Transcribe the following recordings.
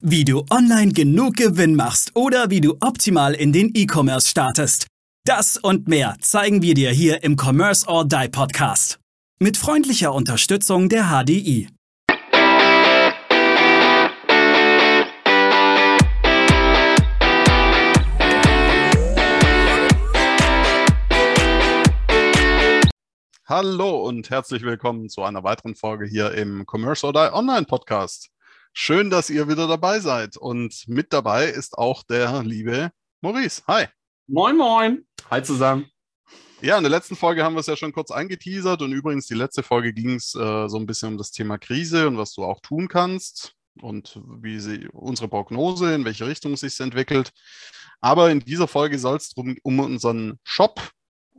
Wie du online genug Gewinn machst oder wie du optimal in den E-Commerce startest. Das und mehr zeigen wir dir hier im Commerce or Die Podcast. Mit freundlicher Unterstützung der HDI. Hallo und herzlich willkommen zu einer weiteren Folge hier im Commerce or Die Online Podcast. Schön, dass ihr wieder dabei seid. Und mit dabei ist auch der liebe Maurice. Hi. Moin, moin. Hi zusammen. Ja, in der letzten Folge haben wir es ja schon kurz angeteasert und übrigens die letzte Folge ging es äh, so ein bisschen um das Thema Krise und was du auch tun kannst und wie sie unsere Prognose, in welche Richtung es sich entwickelt. Aber in dieser Folge soll es um, um unseren Shop,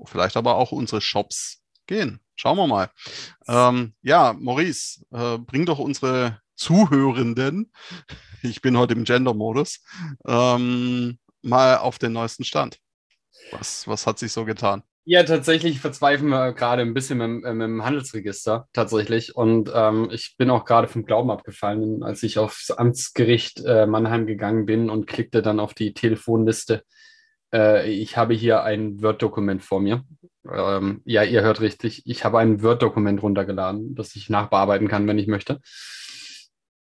vielleicht aber auch unsere Shops gehen. Schauen wir mal. Ähm, ja, Maurice, äh, bring doch unsere Zuhörenden, ich bin heute im Gender-Modus, ähm, mal auf den neuesten Stand. Was, was hat sich so getan? Ja, tatsächlich verzweifeln wir gerade ein bisschen mit, mit dem Handelsregister, tatsächlich. Und ähm, ich bin auch gerade vom Glauben abgefallen, als ich aufs Amtsgericht äh, Mannheim gegangen bin und klickte dann auf die Telefonliste. Äh, ich habe hier ein Word-Dokument vor mir. Ähm, ja, ihr hört richtig. Ich habe ein Word-Dokument runtergeladen, das ich nachbearbeiten kann, wenn ich möchte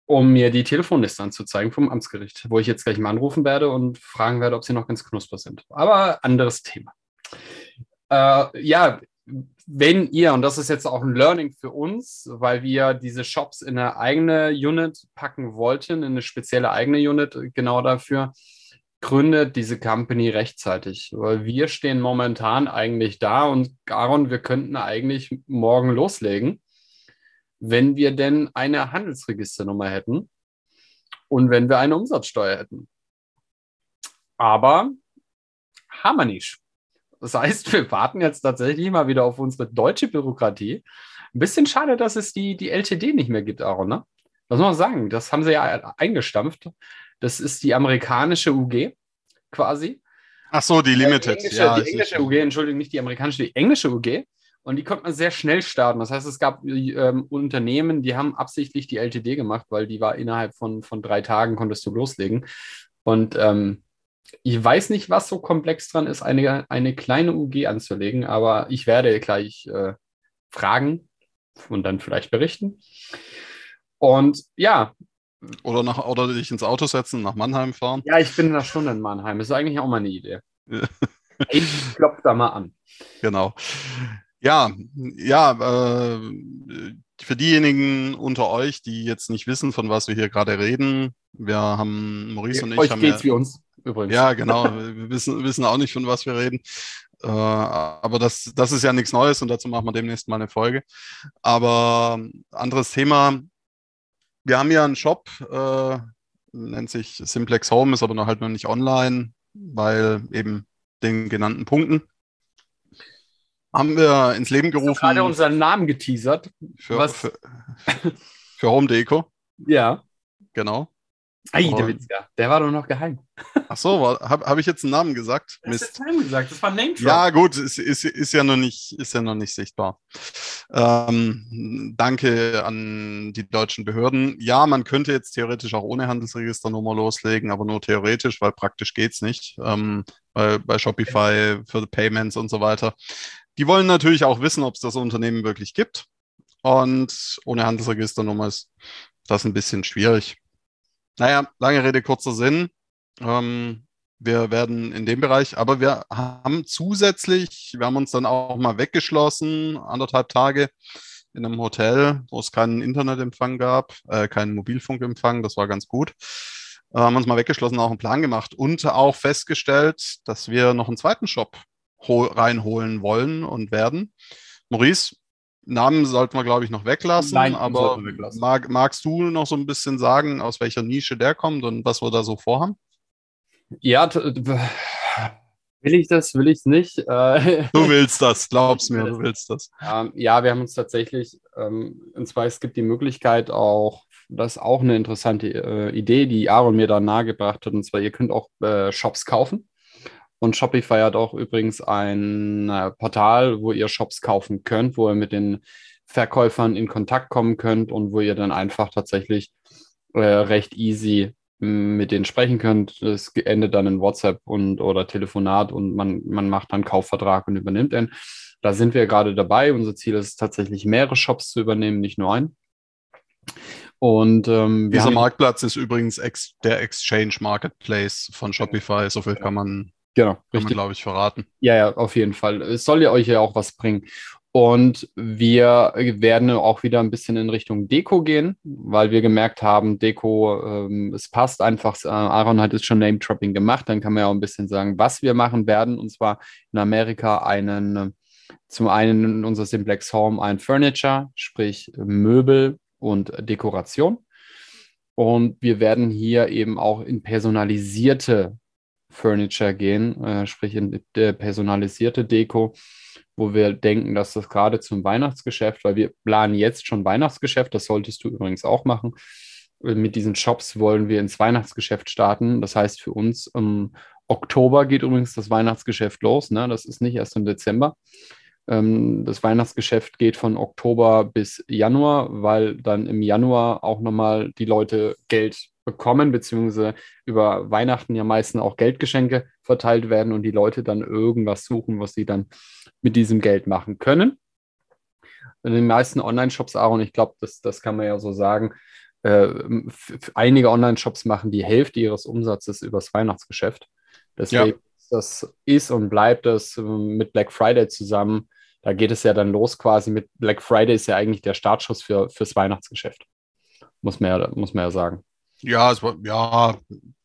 um mir die Telefonliste anzuzeigen vom Amtsgericht, wo ich jetzt gleich mal anrufen werde und fragen werde, ob sie noch ganz knusper sind. Aber anderes Thema. Äh, ja, wenn ihr, und das ist jetzt auch ein Learning für uns, weil wir diese Shops in eine eigene Unit packen wollten, in eine spezielle eigene Unit genau dafür, gründet diese Company rechtzeitig. Weil wir stehen momentan eigentlich da und Aaron, wir könnten eigentlich morgen loslegen wenn wir denn eine Handelsregisternummer hätten und wenn wir eine Umsatzsteuer hätten. Aber haben wir nicht. Das heißt, wir warten jetzt tatsächlich mal wieder auf unsere deutsche Bürokratie. Ein bisschen schade, dass es die, die LTD nicht mehr gibt, Aaron. Ne? Was muss man sagen? Das haben sie ja eingestampft. Das ist die amerikanische UG quasi. Ach so, die Limited. Die englische, ja, die englische UG, Entschuldigung, nicht die amerikanische, die englische UG. Und die konnte man sehr schnell starten. Das heißt, es gab ähm, Unternehmen, die haben absichtlich die LTD gemacht, weil die war innerhalb von, von drei Tagen konntest du loslegen. Und ähm, ich weiß nicht, was so komplex dran ist, eine, eine kleine UG anzulegen, aber ich werde gleich äh, fragen und dann vielleicht berichten. Und ja. Oder, nach, oder dich ins Auto setzen, nach Mannheim fahren. Ja, ich bin da schon in Mannheim. Das ist eigentlich auch mal eine Idee. ich klopfe da mal an. Genau. Ja, ja, äh, für diejenigen unter euch, die jetzt nicht wissen, von was wir hier gerade reden, wir haben, Maurice und ich euch haben geht's ja, wie uns übrigens. Ja, genau, wir wissen, wissen auch nicht, von was wir reden. Äh, aber das, das ist ja nichts Neues und dazu machen wir demnächst mal eine Folge. Aber anderes Thema, wir haben ja einen Shop, äh, nennt sich Simplex Home, ist aber noch halt noch nicht online, weil eben den genannten Punkten haben wir ins Leben gerufen. Hast gerade unseren Namen geteasert. Für, was? für, für Home Deco. Ja. Genau. Ei, der Witz, ja. Der war doch noch geheim. Ach so, habe hab ich jetzt einen Namen gesagt? Du hast Namen gesagt, das war Name -Drop. Ja, gut, ist, ist, ist, ja noch nicht, ist ja noch nicht sichtbar. Ähm, danke an die deutschen Behörden. Ja, man könnte jetzt theoretisch auch ohne Handelsregisternummer loslegen, aber nur theoretisch, weil praktisch geht es nicht. Ähm, bei, bei Shopify für Payments und so weiter. Die wollen natürlich auch wissen, ob es das Unternehmen wirklich gibt. Und ohne Handelsregisternummer ist das ein bisschen schwierig. Naja, lange Rede, kurzer Sinn. Ähm, wir werden in dem Bereich, aber wir haben zusätzlich, wir haben uns dann auch mal weggeschlossen, anderthalb Tage in einem Hotel, wo es keinen Internetempfang gab, äh, keinen Mobilfunkempfang, das war ganz gut. Äh, haben uns mal weggeschlossen, auch einen Plan gemacht und auch festgestellt, dass wir noch einen zweiten Shop reinholen wollen und werden. Maurice, Namen sollten wir, glaube ich, noch weglassen, Nein, aber weglassen. Mag, magst du noch so ein bisschen sagen, aus welcher Nische der kommt und was wir da so vorhaben? Ja, will ich das, will ich es nicht? Äh, du willst das, glaubst mir, du willst das. Ähm, ja, wir haben uns tatsächlich, ähm, und zwar es gibt die Möglichkeit auch, das ist auch eine interessante äh, Idee, die Aaron mir da nahegebracht hat, und zwar ihr könnt auch äh, Shops kaufen. Und Shopify hat auch übrigens ein äh, Portal, wo ihr Shops kaufen könnt, wo ihr mit den Verkäufern in Kontakt kommen könnt und wo ihr dann einfach tatsächlich äh, recht easy mit denen sprechen könnt. Es endet dann in WhatsApp und oder Telefonat und man, man macht dann Kaufvertrag und übernimmt ihn. Da sind wir gerade dabei. Unser Ziel ist tatsächlich mehrere Shops zu übernehmen, nicht nur einen. Und ähm, dieser Marktplatz ist übrigens ex der Exchange Marketplace von Shopify. So viel kann man, genau, glaube ich, verraten. Ja, ja, auf jeden Fall. Es soll ja euch ja auch was bringen. Und wir werden auch wieder ein bisschen in Richtung Deko gehen, weil wir gemerkt haben, Deko, ähm, es passt einfach. Äh, Aaron hat jetzt schon Name-Dropping gemacht, dann kann man ja auch ein bisschen sagen, was wir machen werden. Und zwar in Amerika einen, zum einen in unser Simplex Home ein Furniture, sprich Möbel und Dekoration. Und wir werden hier eben auch in personalisierte Furniture gehen, äh, sprich in personalisierte Deko wo wir denken, dass das gerade zum Weihnachtsgeschäft, weil wir planen jetzt schon Weihnachtsgeschäft, das solltest du übrigens auch machen. Mit diesen Shops wollen wir ins Weihnachtsgeschäft starten. Das heißt, für uns im Oktober geht übrigens das Weihnachtsgeschäft los. Ne? Das ist nicht erst im Dezember. Ähm, das Weihnachtsgeschäft geht von Oktober bis Januar, weil dann im Januar auch nochmal die Leute Geld bekommen, beziehungsweise über Weihnachten ja meistens auch Geldgeschenke verteilt werden und die Leute dann irgendwas suchen, was sie dann mit diesem Geld machen können. In den meisten Online-Shops, Aaron, ich glaube, das, das kann man ja so sagen, äh, einige Online-Shops machen die Hälfte ihres Umsatzes übers Weihnachtsgeschäft. Deswegen ja. das ist und bleibt das ähm, mit Black Friday zusammen. Da geht es ja dann los quasi mit Black Friday ist ja eigentlich der Startschuss für, fürs Weihnachtsgeschäft. Muss man ja, muss man ja sagen. Ja, es war, ja,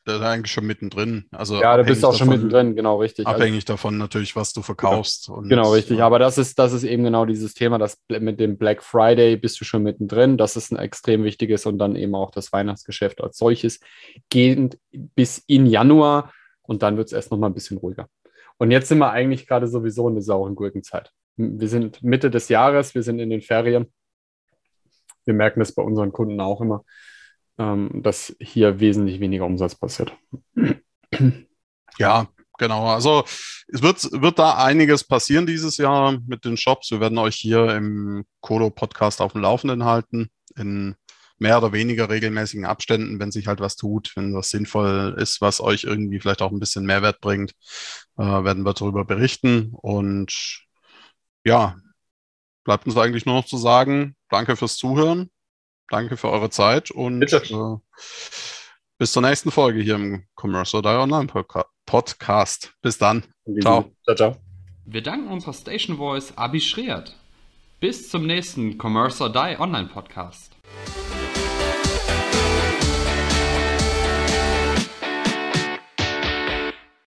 da ist eigentlich schon mittendrin. Also ja, du bist auch davon, schon mittendrin, genau richtig. Also abhängig also, davon natürlich, was du verkaufst. Genau, und, genau richtig. Aber das ist, das ist eben genau dieses Thema, dass mit dem Black Friday bist du schon mittendrin. Das ist ein extrem wichtiges und dann eben auch das Weihnachtsgeschäft als solches gehend bis in Januar und dann wird es erst noch mal ein bisschen ruhiger. Und jetzt sind wir eigentlich gerade sowieso in der sauren Gurkenzeit. Wir sind Mitte des Jahres, wir sind in den Ferien. Wir merken das bei unseren Kunden auch immer ähm, dass hier wesentlich weniger Umsatz passiert. Ja, genau. Also es wird, wird da einiges passieren dieses Jahr mit den Shops. Wir werden euch hier im Kodo-Podcast auf dem Laufenden halten, in mehr oder weniger regelmäßigen Abständen, wenn sich halt was tut, wenn das sinnvoll ist, was euch irgendwie vielleicht auch ein bisschen Mehrwert bringt, äh, werden wir darüber berichten. Und ja, bleibt uns eigentlich nur noch zu sagen, danke fürs Zuhören. Danke für eure Zeit und äh, bis zur nächsten Folge hier im Commerce oder Online Podcast. Bis dann. Ciao. Ciao, ciao. Wir danken unserer Station Voice Abi Schreert. Bis zum nächsten Commerce or Die Online Podcast.